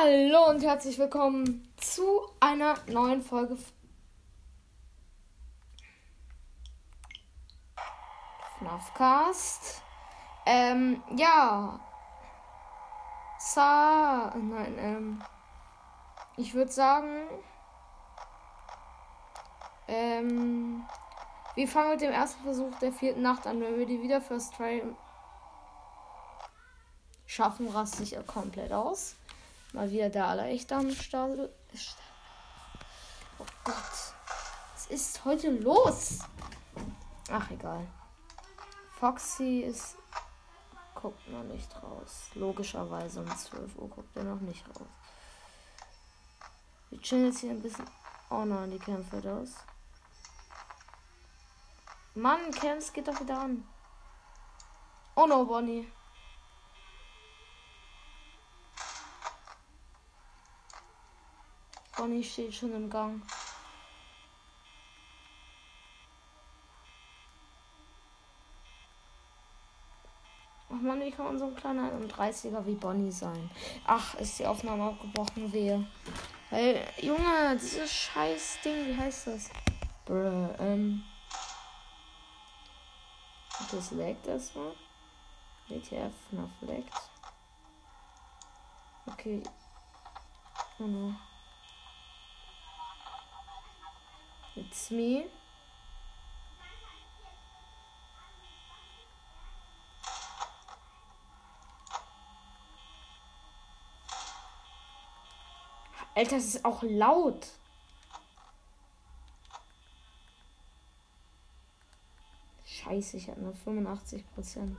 Hallo und herzlich willkommen zu einer neuen Folge FNAFcast. Ähm, ja. Sa. Nein, ähm. Ich würde sagen. Ähm. Wir fangen mit dem ersten Versuch der vierten Nacht an. Wenn wir die wieder First Try schaffen, raste ich komplett aus. Mal wieder der allerechte am Start. Oh Gott. Was ist heute los? Ach, egal. Foxy ist. guckt noch nicht raus. Logischerweise um 12 Uhr guckt er noch nicht raus. Wir chillen jetzt hier ein bisschen. Oh nein, die Kämpfe das. Mann, Camps geht doch wieder an. Oh no, Bonnie. Bonnie steht schon im Gang. Ach man, wie kann man so ein kleiner 30er wie Bonnie sein? Ach, ist die Aufnahme abgebrochen, wehe. Weil, Junge, dieses scheiß Ding, wie heißt das? Brr, ähm. Das leckt erstmal. WTF, nach leckt. Okay. Oh no. It's me. Alter, es ist auch laut. Scheiße, ich habe nur 85 Prozent.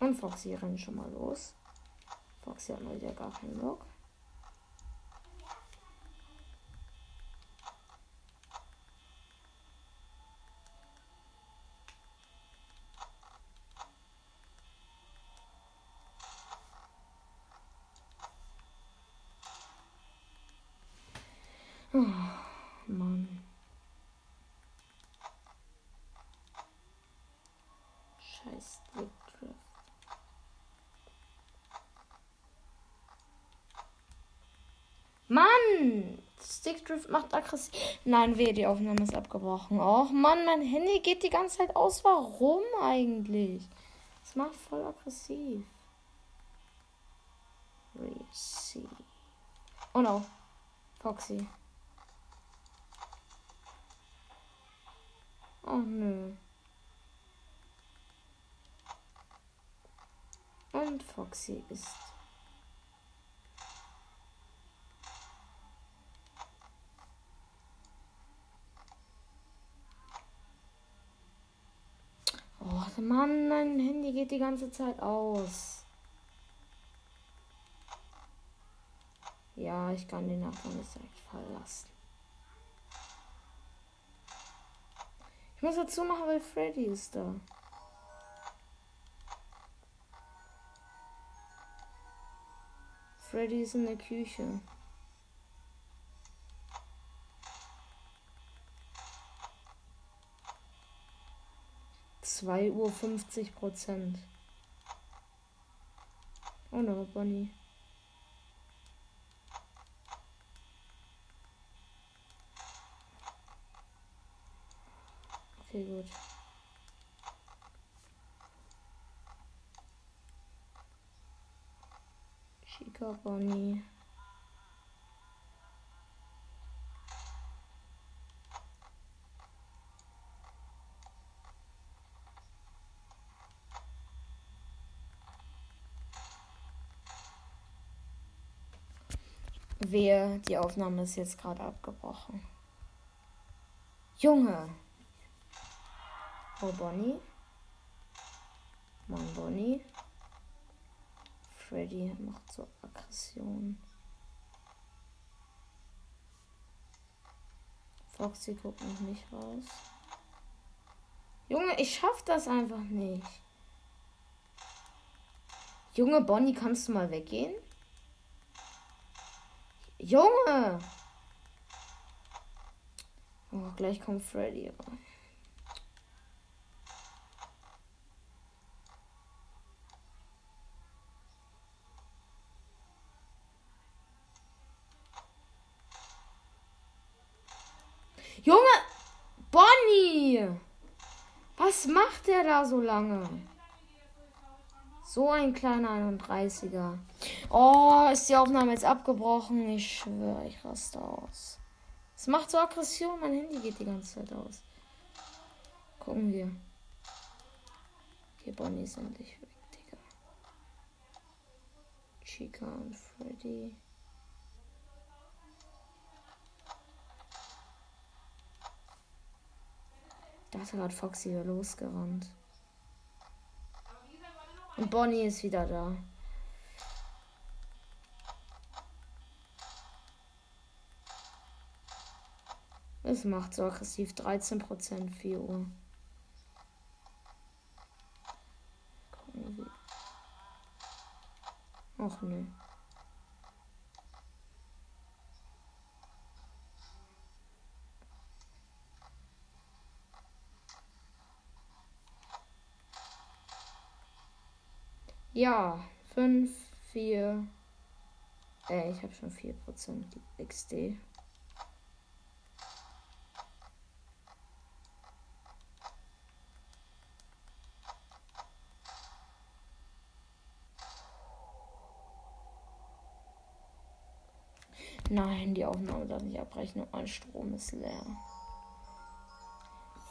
Und Foxy rennt schon mal los. Foxy hat mal wieder gar keinen Bock. Oh, Mann. Scheiß Stickdrift. Stickdrift macht aggressiv. Nein, weh, die Aufnahme ist abgebrochen. Och Mann, mein Handy geht die ganze Zeit aus. Warum eigentlich? Das macht voll aggressiv. Receive. Oh no. Foxy. Oh nö. Und Foxy ist. Oh Mann, mein Handy geht die ganze Zeit aus. Ja, ich kann den Nachbarn jetzt direkt verlassen. Ich muss dazu machen, weil Freddy ist da. Freddy ist in der Küche. Zwei Uhr fünfzig Prozent. Oh no, Bonnie. Okay, gut. Chica Bonnie. Wehe, die Aufnahme ist jetzt gerade abgebrochen. Junge! Oh, Bonnie. Mann, Bonnie. Freddy macht so Aggression. Foxy guckt noch nicht raus. Junge, ich schaff das einfach nicht. Junge, Bonnie, kannst du mal weggehen? Junge! Oh, gleich kommt Freddy. Junge! Bonnie! Was macht der da so lange? So ein kleiner 31er. Oh, ist die Aufnahme jetzt abgebrochen? Ich schwöre, ich raste aus. Es macht so Aggression, mein Handy geht die ganze Zeit aus. Gucken wir. Okay, Bonnie ist endlich weg, Digga. Chica und Freddy. Da hat gerade Foxy wieder losgerannt. Und Bonnie ist wieder da. Es macht so aggressiv 13% 4 Uhr. Gucken wir. Ach Ja, 5, 4. Äh, ich habe schon 4% XD. Nein, die Aufnahme darf nicht abbrechen mein Strom ist leer.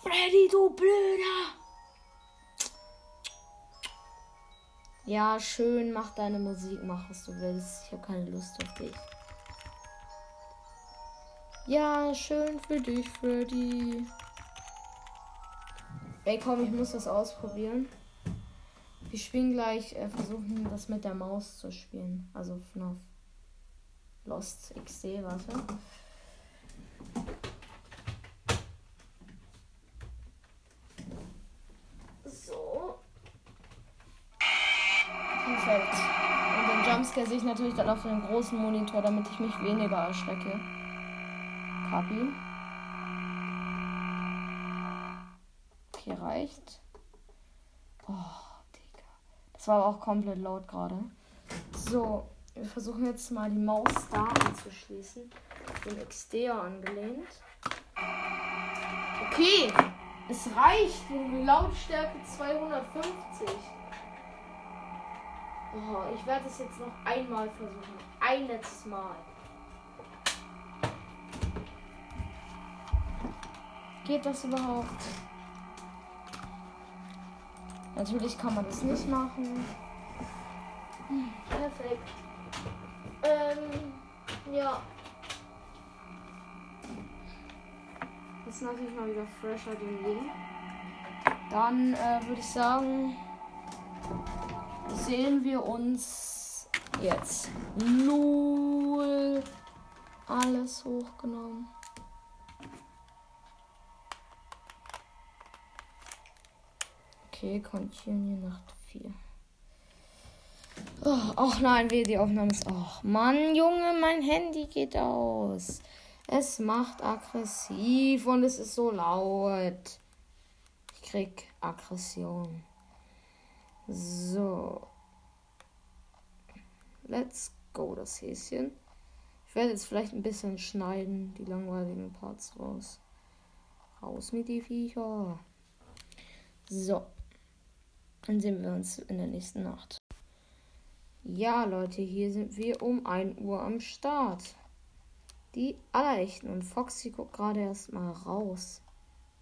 Freddy, du Blöder! Ja, schön, mach deine Musik, mach was du willst. Ich habe keine Lust auf dich. Ja, schön für dich, Freddy. Ey, komm, ich muss das ausprobieren. Wir spielen gleich, äh, versuchen das mit der Maus zu spielen. Also FNAF. Lost XD, warte. Jumpscare sehe ich natürlich dann auf dem großen Monitor, damit ich mich weniger erschrecke. Kapi. Okay, reicht. Oh, Digga. Das war aber auch komplett laut gerade. So, wir versuchen jetzt mal die Maus da anzuschließen. Den XD angelehnt. Okay, es reicht. Die Lautstärke 250. Oh, ich werde es jetzt noch einmal versuchen. Ein letztes Mal. Geht das überhaupt? Natürlich kann man das nicht machen. Hm, perfekt. Ähm, ja. Jetzt natürlich mal wieder fresher den Link. Dann äh, würde ich sagen sehen wir uns jetzt. Null. Alles hochgenommen. Okay, Continue Nacht 4. Oh, ach nein, wie die Aufnahme ist. Ach Mann, Junge, mein Handy geht aus. Es macht aggressiv und es ist so laut. Ich krieg Aggression. So. Let's go, das Häschen. Ich werde jetzt vielleicht ein bisschen schneiden, die langweiligen Parts raus. Raus mit die Viecher. So. Dann sehen wir uns in der nächsten Nacht. Ja, Leute, hier sind wir um 1 Uhr am Start. Die allerechten. Und Foxy guckt gerade erstmal raus.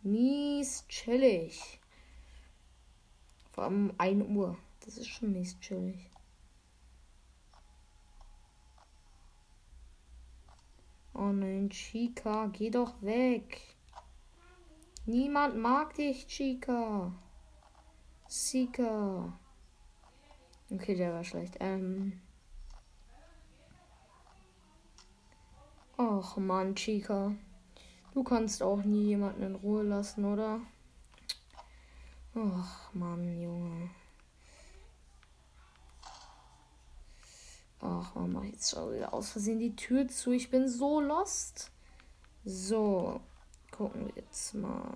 Mies chillig. Allem 1 Uhr. Das ist schon mies chillig. Oh nein, Chica, geh doch weg. Niemand mag dich, Chica. Sika. Okay, der war schlecht. Ähm. Och Mann, Chica. Du kannst auch nie jemanden in Ruhe lassen, oder? Och Mann, Junge. Ach, warum mache ich jetzt schon wieder aus Versehen die Tür zu? Ich bin so lost. So, gucken wir jetzt mal.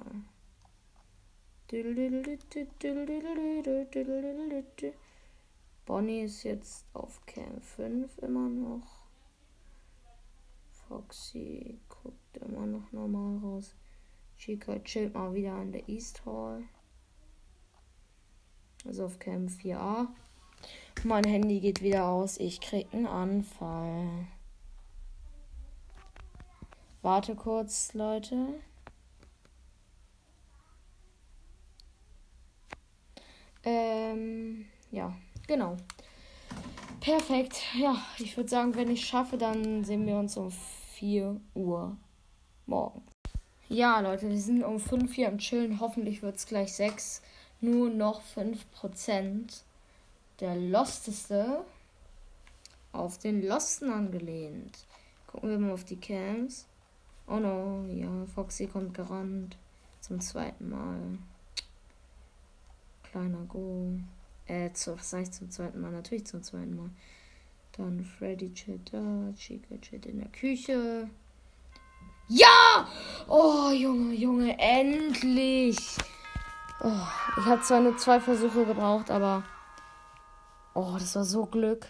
Bonnie ist jetzt auf Cam 5 immer noch. Foxy guckt immer noch normal raus. Chica chillt mal wieder in der East Hall. Also auf Camp 4a. Mein Handy geht wieder aus. Ich krieg einen Anfall. Warte kurz, Leute. Ähm, ja, genau. Perfekt. Ja, ich würde sagen, wenn ich schaffe, dann sehen wir uns um 4 Uhr morgen. Ja, Leute, wir sind um 5 hier am Chillen. Hoffentlich wird es gleich 6. Nur noch 5%. Der Losteste auf den Losten angelehnt. Gucken wir mal auf die Camps. Oh no, ja, Foxy kommt gerannt. Zum zweiten Mal. Kleiner Go. Äh, zu, was sag ich zum zweiten Mal? Natürlich zum zweiten Mal. Dann Freddy Chat da, Chica Chat in der Küche. Ja! Oh, Junge, Junge, endlich! Oh, ich habe zwar nur zwei Versuche gebraucht, aber. Oh, das war so Glück.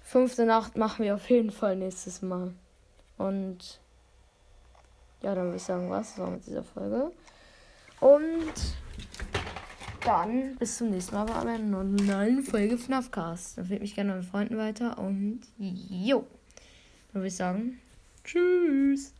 Fünfte Nacht machen wir auf jeden Fall nächstes Mal. Und. Ja, dann würde ich sagen, was war mit dieser Folge. Und dann bis zum nächsten Mal bei einer neuen Folge FNAFcast. Dann mich gerne mit Freunden weiter und jo. Dann würde ich sagen, tschüss.